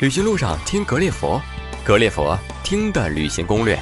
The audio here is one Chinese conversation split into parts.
旅行路上听格列佛，格列佛听的旅行攻略。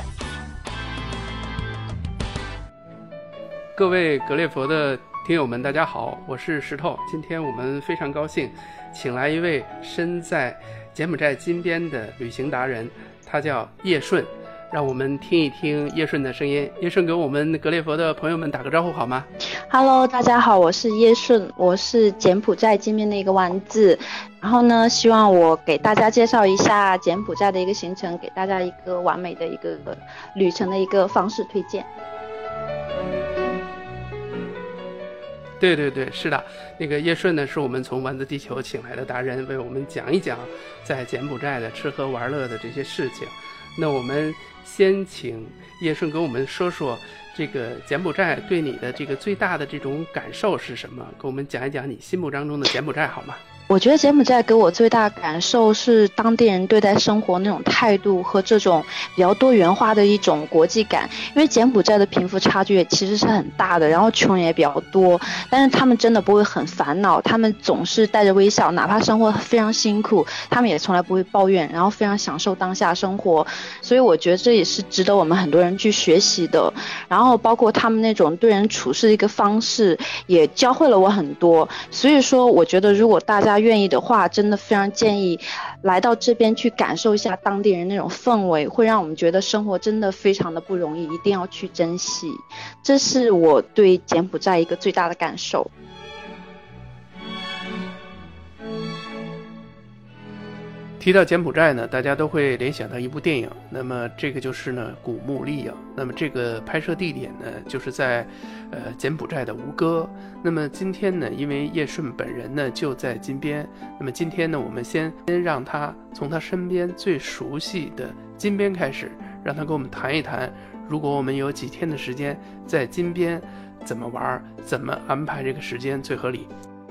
各位格列佛的听友们，大家好，我是石头。今天我们非常高兴，请来一位身在柬埔寨金边的旅行达人，他叫叶顺。让我们听一听叶顺的声音。叶顺给我们格列佛的朋友们打个招呼好吗？Hello，大家好，我是叶顺，我是柬埔寨金边的一个丸子。然后呢，希望我给大家介绍一下柬埔寨的一个行程，给大家一个完美的一个旅程的一个方式推荐。对对对，是的，那个叶顺呢，是我们从丸子地球请来的达人，为我们讲一讲在柬埔寨的吃喝玩乐的这些事情。那我们先请叶顺跟我们说说，这个柬埔寨对你的这个最大的这种感受是什么？跟我们讲一讲你心目当中的柬埔寨好吗？我觉得柬埔寨给我最大感受是当地人对待生活那种态度和这种比较多元化的一种国际感。因为柬埔寨的贫富差距其实是很大的，然后穷人也比较多，但是他们真的不会很烦恼，他们总是带着微笑，哪怕生活非常辛苦，他们也从来不会抱怨，然后非常享受当下生活。所以我觉得这也是值得我们很多人去学习的。然后包括他们那种对人处事的一个方式，也教会了我很多。所以说，我觉得如果大家愿意的话，真的非常建议来到这边去感受一下当地人那种氛围，会让我们觉得生活真的非常的不容易，一定要去珍惜。这是我对柬埔寨一个最大的感受。提到柬埔寨呢，大家都会联想到一部电影，那么这个就是呢《古墓丽影》。那么这个拍摄地点呢，就是在呃柬埔寨的吴哥。那么今天呢，因为叶顺本人呢就在金边，那么今天呢，我们先先让他从他身边最熟悉的金边开始，让他跟我们谈一谈，如果我们有几天的时间在金边，怎么玩，怎么安排这个时间最合理。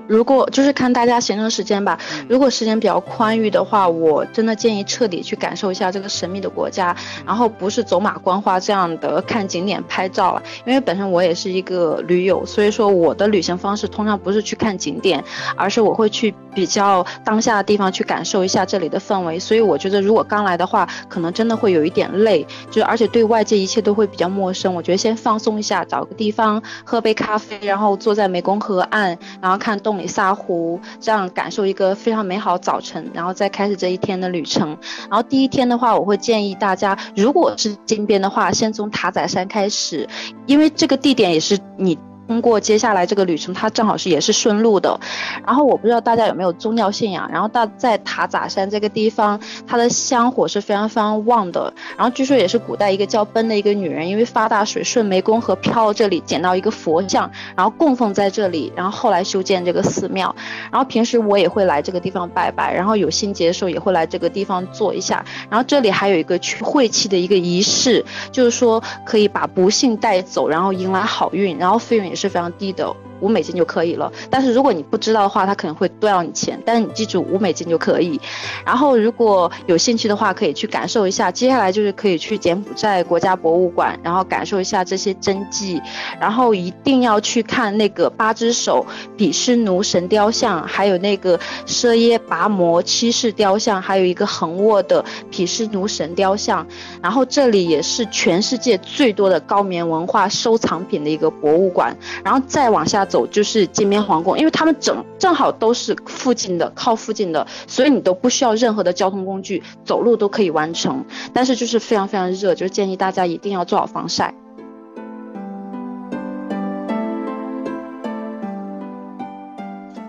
如果就是看大家闲着时间吧，如果时间比较宽裕的话，我真的建议彻底去感受一下这个神秘的国家，然后不是走马观花这样的看景点拍照了，因为本身我也是一个驴友，所以说我的旅行方式通常不是去看景点，而是我会去比较当下的地方去感受一下这里的氛围。所以我觉得如果刚来的话，可能真的会有一点累，就而且对外界一切都会比较陌生。我觉得先放松一下，找个地方喝杯咖啡，然后坐在湄公河岸，然后看动。撒湖，这样感受一个非常美好早晨，然后再开始这一天的旅程。然后第一天的话，我会建议大家，如果是金边的话，先从塔仔山开始，因为这个地点也是你。通过接下来这个旅程，它正好是也是顺路的。然后我不知道大家有没有宗教信仰。然后大在塔扎山这个地方，它的香火是非常非常旺的。然后据说也是古代一个叫奔的一个女人，因为发大水顺湄公河漂到这里，捡到一个佛像，然后供奉在这里，然后后来修建这个寺庙。然后平时我也会来这个地方拜拜，然后有心结的时候也会来这个地方坐一下。然后这里还有一个去晦气的一个仪式，就是说可以把不幸带走，然后迎来好运。然后费用也。是非常低的。五美金就可以了，但是如果你不知道的话，他可能会多要你钱。但是你记住，五美金就可以。然后如果有兴趣的话，可以去感受一下。接下来就是可以去柬埔寨国家博物馆，然后感受一下这些真迹。然后一定要去看那个八只手毗湿奴神雕像，还有那个舍耶跋摩七世雕像，还有一个横卧的毗湿奴神雕像。然后这里也是全世界最多的高棉文化收藏品的一个博物馆。然后再往下。走就是金边皇宫，因为他们正正好都是附近的，靠附近的，所以你都不需要任何的交通工具，走路都可以完成。但是就是非常非常热，就建议大家一定要做好防晒。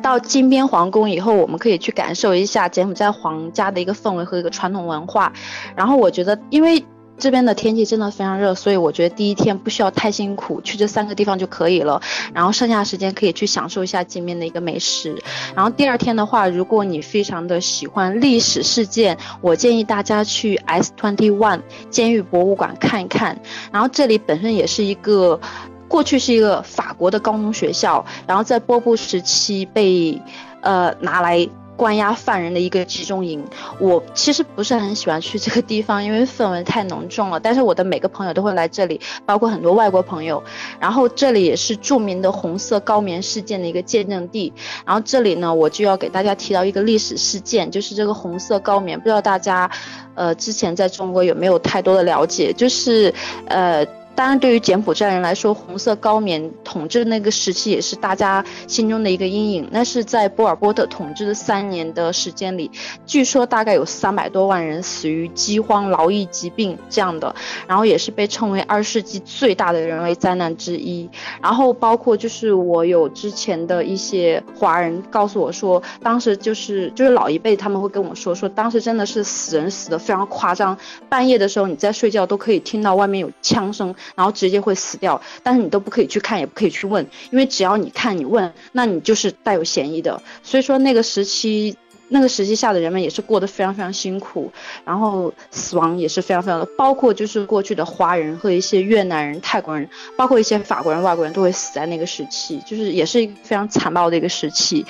到金边皇宫以后，我们可以去感受一下柬埔寨皇家的一个氛围和一个传统文化。然后我觉得，因为。这边的天气真的非常热，所以我觉得第一天不需要太辛苦，去这三个地方就可以了。然后剩下时间可以去享受一下金边的一个美食。然后第二天的话，如果你非常的喜欢历史事件，我建议大家去 S Twenty One 监狱博物馆看一看。然后这里本身也是一个，过去是一个法国的高中学校，然后在波布时期被，呃拿来。关押犯人的一个集中营。我其实不是很喜欢去这个地方，因为氛围太浓重了。但是我的每个朋友都会来这里，包括很多外国朋友。然后这里也是著名的红色高棉事件的一个见证地。然后这里呢，我就要给大家提到一个历史事件，就是这个红色高棉。不知道大家，呃，之前在中国有没有太多的了解？就是，呃。当然，对于柬埔寨人来说，红色高棉统治的那个时期也是大家心中的一个阴影。那是在波尔波特统治的三年的时间里，据说大概有三百多万人死于饥荒、劳役、疾病这样的，然后也是被称为二世纪最大的人为灾难之一。然后包括就是我有之前的一些华人告诉我说，当时就是就是老一辈他们会跟我说，说当时真的是死人死的非常夸张，半夜的时候你在睡觉都可以听到外面有枪声。然后直接会死掉，但是你都不可以去看，也不可以去问，因为只要你看你问，那你就是带有嫌疑的。所以说那个时期。那个时期下的人们也是过得非常非常辛苦，然后死亡也是非常非常的，包括就是过去的华人和一些越南人、泰国人，包括一些法国人、外国人都会死在那个时期，就是也是一个非常残暴的一个时期。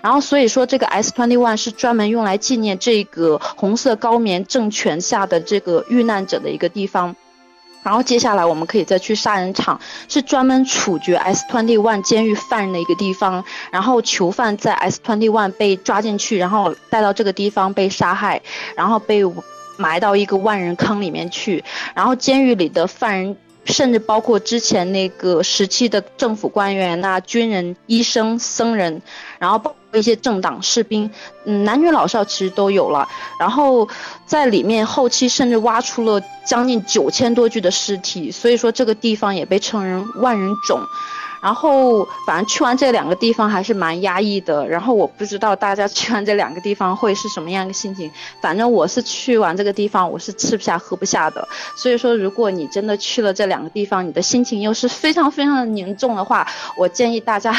然后所以说这个 S twenty one 是专门用来纪念这个红色高棉政权下的这个遇难者的一个地方。然后接下来我们可以再去杀人场，是专门处决 S twenty one 监狱犯人的一个地方。然后囚犯在 S twenty one 被抓进去，然后带到这个地方被杀害，然后被埋到一个万人坑里面去。然后监狱里的犯人，甚至包括之前那个时期的政府官员呐、军人、医生、僧人，然后包。一些政党士兵，嗯，男女老少其实都有了。然后在里面后期甚至挖出了将近九千多具的尸体，所以说这个地方也被称为万人冢。然后，反正去完这两个地方还是蛮压抑的。然后我不知道大家去完这两个地方会是什么样的心情。反正我是去完这个地方，我是吃不下喝不下的。所以说，如果你真的去了这两个地方，你的心情又是非常非常的凝重的话，我建议大家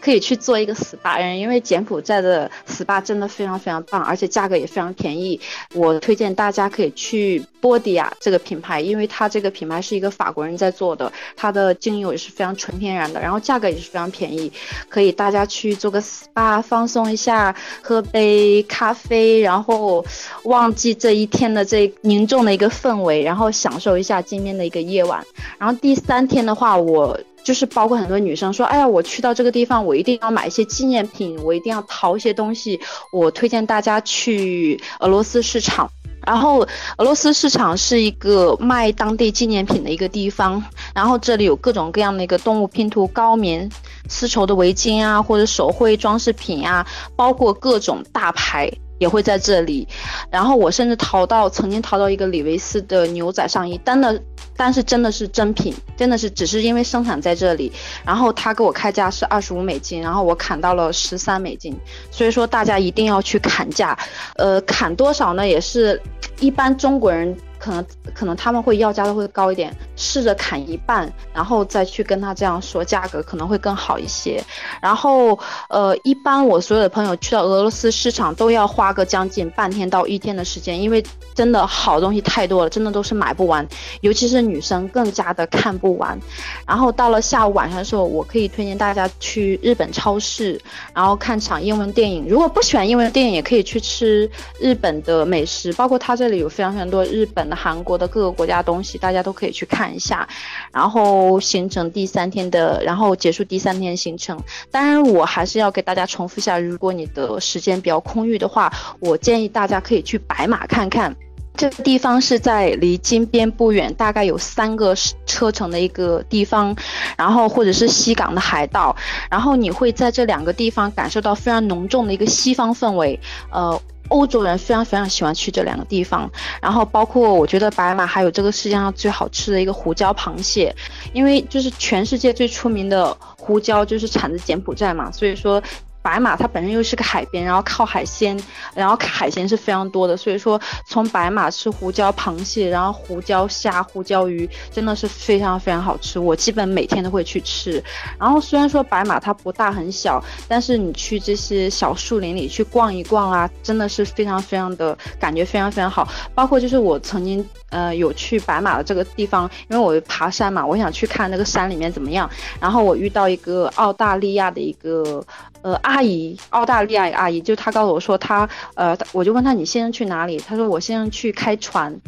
可以去做一个 SPA，因为柬埔寨的 SPA 真的非常非常棒，而且价格也非常便宜。我推荐大家可以去波迪亚这个品牌，因为它这个品牌是一个法国人在做的，它的精油也是非常纯天然的。然后价格也是非常便宜，可以大家去做个 SPA 放松一下，喝杯咖啡，然后忘记这一天的这凝重的一个氛围，然后享受一下今天的一个夜晚。然后第三天的话，我就是包括很多女生说，哎呀，我去到这个地方，我一定要买一些纪念品，我一定要淘一些东西。我推荐大家去俄罗斯市场。然后，俄罗斯市场是一个卖当地纪念品的一个地方。然后这里有各种各样的一个动物拼图、高棉丝绸的围巾啊，或者手绘装饰品啊，包括各种大牌也会在这里。然后我甚至淘到，曾经淘到一个李维斯的牛仔上衣，真的。但是真的是真品，真的是只是因为生产在这里，然后他给我开价是二十五美金，然后我砍到了十三美金，所以说大家一定要去砍价，呃，砍多少呢？也是一般中国人。可能可能他们会要价的会高一点，试着砍一半，然后再去跟他这样说价格可能会更好一些。然后呃，一般我所有的朋友去到俄罗斯市场都要花个将近半天到一天的时间，因为真的好东西太多了，真的都是买不完，尤其是女生更加的看不完。然后到了下午晚上的时候，我可以推荐大家去日本超市，然后看场英文电影。如果不喜欢英文电影，也可以去吃日本的美食，包括它这里有非常非常多日本。韩国的各个国家东西，大家都可以去看一下，然后形成第三天的，然后结束第三天行程。当然，我还是要给大家重复一下，如果你的时间比较空余的话，我建议大家可以去白马看看。这个地方是在离金边不远，大概有三个车程的一个地方，然后或者是西港的海岛，然后你会在这两个地方感受到非常浓重的一个西方氛围，呃。欧洲人非常非常喜欢去这两个地方，然后包括我觉得白马还有这个世界上最好吃的一个胡椒螃蟹，因为就是全世界最出名的胡椒就是产自柬埔寨嘛，所以说。白马它本身又是个海边，然后靠海鲜，然后海鲜是非常多的，所以说从白马吃胡椒螃蟹，然后胡椒虾、胡椒鱼，真的是非常非常好吃。我基本每天都会去吃。然后虽然说白马它不大很小，但是你去这些小树林里去逛一逛啊，真的是非常非常的感觉非常非常好。包括就是我曾经呃有去白马的这个地方，因为我爬山嘛，我想去看那个山里面怎么样。然后我遇到一个澳大利亚的一个呃阿姨，澳大利亚阿姨，就她告诉我说她呃，我就问她你先生去哪里？她说我先生去开船。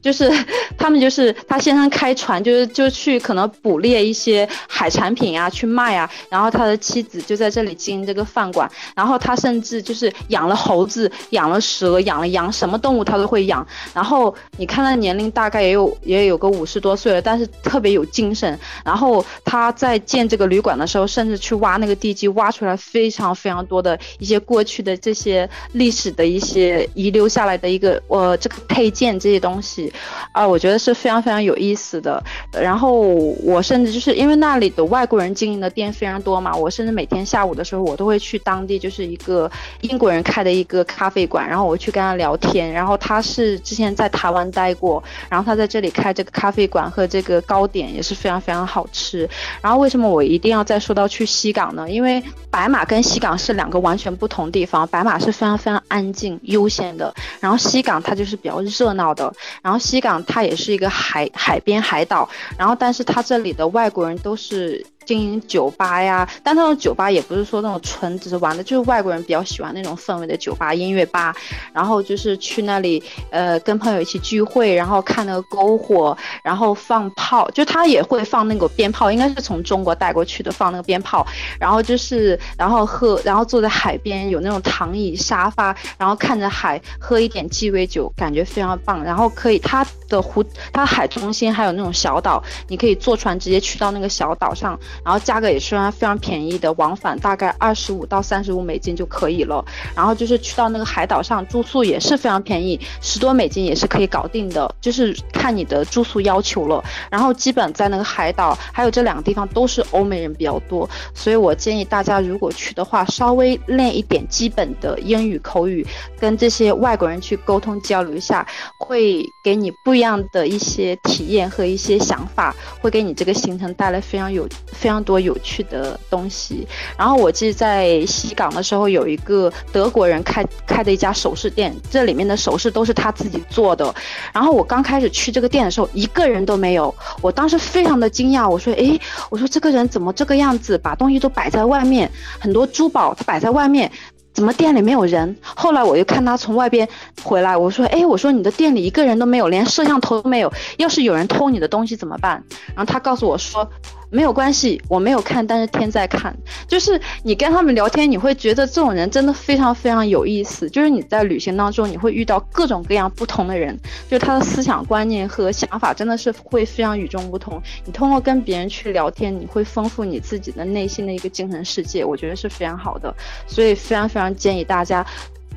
就是他们就是他先生开船，就是就去可能捕猎一些海产品啊，去卖啊。然后他的妻子就在这里经营这个饭馆。然后他甚至就是养了猴子，养了蛇，养了羊，什么动物他都会养。然后你看他年龄大概也有也有个五十多岁了，但是特别有精神。然后他在建这个旅馆的时候，甚至去挖那个地基，挖出来非常非常多的一些过去的这些历史的一些遗留下来的一个呃这个配件这些东西。啊，我觉得是非常非常有意思的。然后我甚至就是因为那里的外国人经营的店非常多嘛，我甚至每天下午的时候，我都会去当地就是一个英国人开的一个咖啡馆，然后我去跟他聊天。然后他是之前在台湾待过，然后他在这里开这个咖啡馆和这个糕点也是非常非常好吃。然后为什么我一定要再说到去西港呢？因为白马跟西港是两个完全不同地方，白马是非常非常安静悠闲的，然后西港它就是比较热闹的，然后。西港它也是一个海海边海岛，然后但是它这里的外国人都是。经营酒吧呀，但那种酒吧也不是说那种纯只是玩的，就是外国人比较喜欢那种氛围的酒吧、音乐吧，然后就是去那里，呃，跟朋友一起聚会，然后看那个篝火，然后放炮，就他也会放那个鞭炮，应该是从中国带过去的，放那个鞭炮，然后就是，然后喝，然后坐在海边，有那种躺椅沙发，然后看着海，喝一点鸡尾酒，感觉非常棒。然后可以，他的湖，它海中心还有那种小岛，你可以坐船直接去到那个小岛上。然后价格也是非常便宜的，往返大概二十五到三十五美金就可以了。然后就是去到那个海岛上住宿也是非常便宜，十多美金也是可以搞定的，就是看你的住宿要求了。然后基本在那个海岛还有这两个地方都是欧美人比较多，所以我建议大家如果去的话，稍微练一点基本的英语口语，跟这些外国人去沟通交流一下，会给你不一样的一些体验和一些想法，会给你这个行程带来非常有非。常多有趣的东西，然后我记得在西港的时候，有一个德国人开开的一家首饰店，这里面的首饰都是他自己做的。然后我刚开始去这个店的时候，一个人都没有，我当时非常的惊讶，我说，诶，我说这个人怎么这个样子，把东西都摆在外面，很多珠宝他摆在外面。怎么店里没有人？后来我又看他从外边回来，我说：“哎，我说你的店里一个人都没有，连摄像头都没有。要是有人偷你的东西怎么办？”然后他告诉我说。没有关系，我没有看，但是天在看。就是你跟他们聊天，你会觉得这种人真的非常非常有意思。就是你在旅行当中，你会遇到各种各样不同的人，就他的思想观念和想法真的是会非常与众不同。你通过跟别人去聊天，你会丰富你自己的内心的一个精神世界，我觉得是非常好的。所以非常非常建议大家。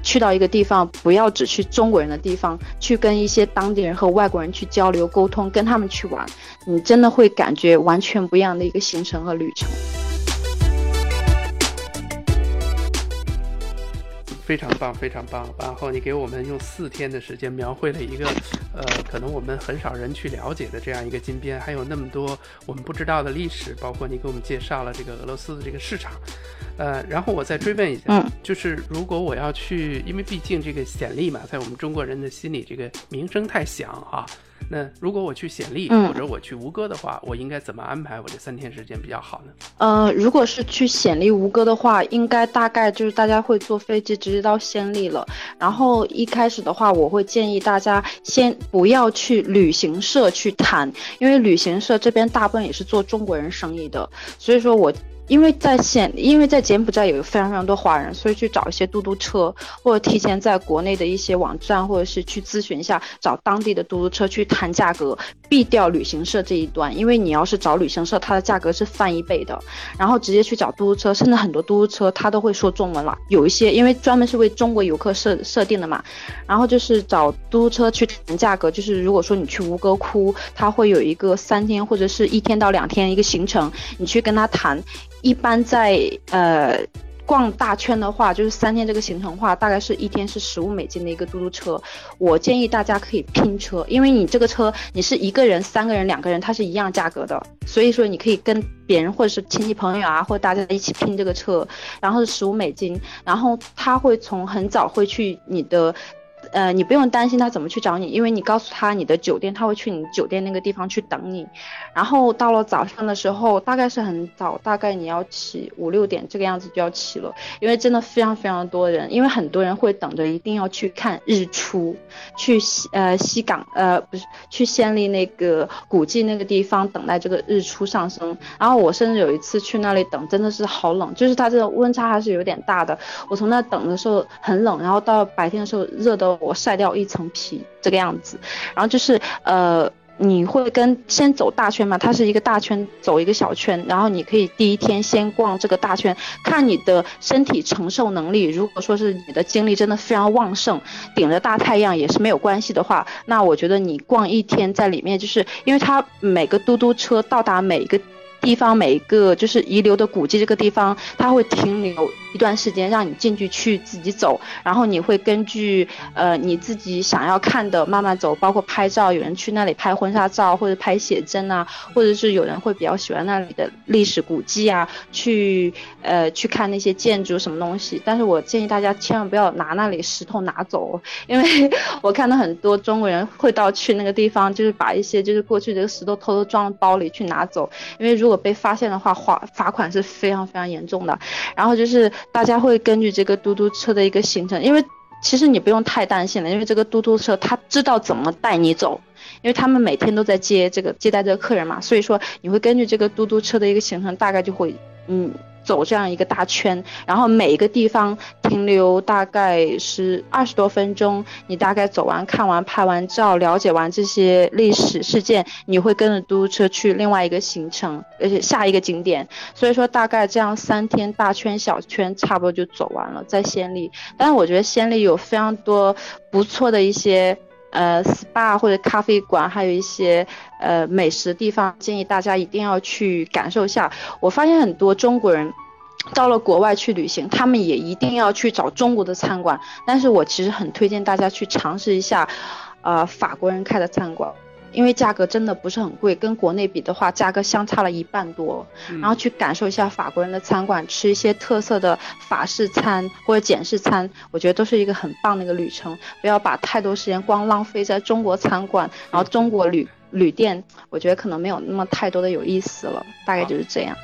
去到一个地方，不要只去中国人的地方，去跟一些当地人和外国人去交流沟通，跟他们去玩，你真的会感觉完全不一样的一个行程和旅程。非常棒，非常棒。然后你给我们用四天的时间描绘了一个，呃，可能我们很少人去了解的这样一个金边，还有那么多我们不知道的历史，包括你给我们介绍了这个俄罗斯的这个市场，呃，然后我再追问一下，就是如果我要去，因为毕竟这个显利嘛，在我们中国人的心里，这个名声太响啊。那如果我去显利或者我去吴哥的话，我应该怎么安排我这三天时间比较好呢？呃，如果是去显利吴哥的话，应该大概就是大家会坐飞机直接到暹粒了。然后一开始的话，我会建议大家先不要去旅行社去谈，因为旅行社这边大部分也是做中国人生意的，所以说我。因为在柬，因为在柬埔寨有非常非常多华人，所以去找一些嘟嘟车，或者提前在国内的一些网站，或者是去咨询一下，找当地的嘟嘟车去谈价格，避掉旅行社这一端。因为你要是找旅行社，它的价格是翻一倍的。然后直接去找嘟嘟车，甚至很多嘟嘟车它都会说中文了。有一些因为专门是为中国游客设设定的嘛，然后就是找嘟嘟车去谈价格。就是如果说你去吴哥窟，它会有一个三天或者是一天到两天一个行程，你去跟他谈。一般在呃逛大圈的话，就是三天这个行程的话，大概是一天是十五美金的一个嘟嘟车。我建议大家可以拼车，因为你这个车你是一个人、三个人、两个人，它是一样价格的。所以说你可以跟别人或者是亲戚朋友啊，或者大家一起拼这个车，然后是十五美金，然后他会从很早会去你的。呃，你不用担心他怎么去找你，因为你告诉他你的酒店，他会去你酒店那个地方去等你。然后到了早上的时候，大概是很早，大概你要起五六点这个样子就要起了，因为真的非常非常多人，因为很多人会等着一定要去看日出，去西呃西港呃不是去仙丽那个古迹那个地方等待这个日出上升。然后我甚至有一次去那里等，真的是好冷，就是它这个温差还是有点大的。我从那等的时候很冷，然后到白天的时候热的我晒掉一层皮这个样子。然后就是呃，你会跟先走大圈嘛？它是一个大圈，走一个小圈。然后你可以第一天先逛这个大圈，看你的身体承受能力。如果说是你的精力真的非常旺盛，顶着大太阳也是没有关系的话，那我觉得你逛一天在里面，就是因为它每个嘟嘟车到达每一个。地方每一个就是遗留的古迹，这个地方它会停留一段时间，让你进去去自己走，然后你会根据呃你自己想要看的慢慢走，包括拍照，有人去那里拍婚纱照或者拍写真啊，或者是有人会比较喜欢那里的历史古迹啊，去呃去看那些建筑什么东西。但是我建议大家千万不要拿那里石头拿走，因为我看到很多中国人会到去那个地方，就是把一些就是过去这个石头偷偷装包里去拿走，因为如果果被发现的话，罚罚款是非常非常严重的。然后就是大家会根据这个嘟嘟车的一个行程，因为其实你不用太担心了，因为这个嘟嘟车他知道怎么带你走，因为他们每天都在接这个接待这个客人嘛，所以说你会根据这个嘟嘟车的一个行程，大概就会嗯。走这样一个大圈，然后每一个地方停留大概是二十多分钟。你大概走完、看完、拍完照、了解完这些历史事件，你会跟着嘟嘟车去另外一个行程，而且下一个景点。所以说大概这样三天大圈小圈差不多就走完了，在仙丽。但是我觉得仙丽有非常多不错的一些呃 SPA 或者咖啡馆，还有一些呃美食地方，建议大家一定要去感受一下。我发现很多中国人。到了国外去旅行，他们也一定要去找中国的餐馆。但是我其实很推荐大家去尝试一下，呃，法国人开的餐馆，因为价格真的不是很贵，跟国内比的话，价格相差了一半多。然后去感受一下法国人的餐馆，吃一些特色的法式餐或者简式餐，我觉得都是一个很棒的一个旅程。不要把太多时间光浪费在中国餐馆，然后中国旅旅店，我觉得可能没有那么太多的有意思了。大概就是这样。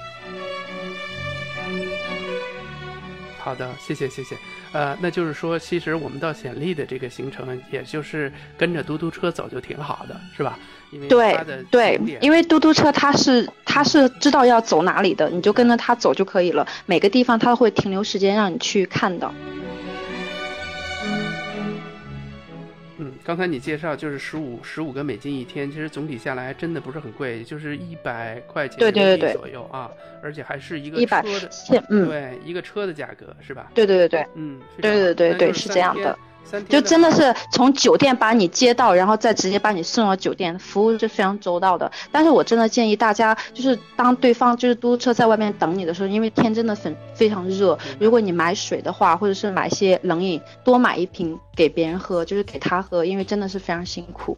好的，谢谢谢谢，呃，那就是说，其实我们到显利的这个行程，也就是跟着嘟嘟车走就挺好的，是吧？因为对对，因为嘟嘟车它是它是知道要走哪里的，你就跟着它走就可以了。每个地方它会停留时间让你去看的。刚才你介绍就是十五十五个美金一天，其实总体下来真的不是很贵，就是一百块钱对对对左右啊，而且还是一个车的，嗯，对，一个车的价格是吧？对对对对，嗯，对对对对是这样的。就真的是从酒店把你接到，然后再直接把你送到酒店，服务是非常周到的。但是我真的建议大家，就是当对方就是嘟嘟车在外面等你的时候，因为天真的很非常热，如果你买水的话，或者是买些冷饮，多买一瓶给别人喝，就是给他喝，因为真的是非常辛苦。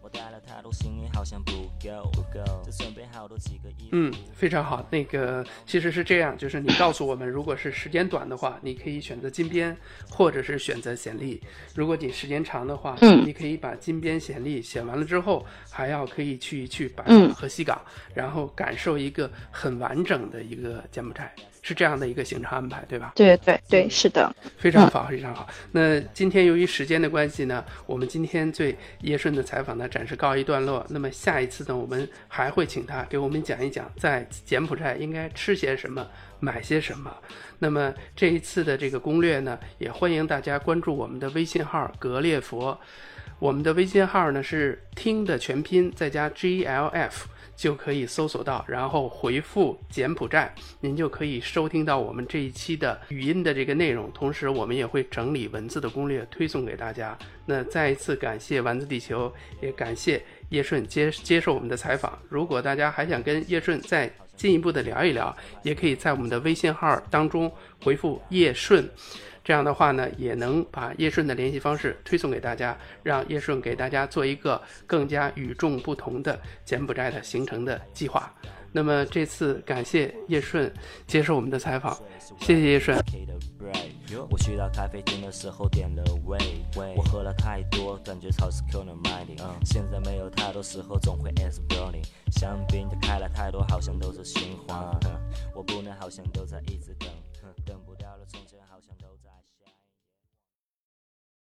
嗯，非常好。那个其实是这样，就是你告诉我们，如果是时间短的话，你可以选择金边，或者是选择显利。如果你时间长的话，嗯，你可以把金边显利写完了之后，还要可以去去白马和西港，然后感受一个很完整的一个柬埔寨。是这样的一个行程安排，对吧？对对对，是的，非常好，非常好。那今天由于时间的关系呢，我们今天对叶顺的采访呢暂时告一段落。那么下一次呢，我们还会请他给我们讲一讲在柬埔寨应该吃些什么，买些什么。那么这一次的这个攻略呢，也欢迎大家关注我们的微信号“格列佛”，我们的微信号呢是听的全拼再加 G L F。就可以搜索到，然后回复柬埔寨，您就可以收听到我们这一期的语音的这个内容。同时，我们也会整理文字的攻略推送给大家。那再一次感谢丸子地球，也感谢叶顺接接受我们的采访。如果大家还想跟叶顺再进一步的聊一聊，也可以在我们的微信号当中回复叶顺。这样的话呢，也能把叶顺的联系方式推送给大家，让叶顺给大家做一个更加与众不同的柬埔寨的行程的计划。那么这次感谢叶顺接受我们的采访，谢谢叶顺。我去到咖啡厅的时候点了味，我喝了太多，感觉超市 kill the minding。现在没有太多时候，总会 as burning。香槟的开了太多，好像都是循环。我不能好像都在一直等，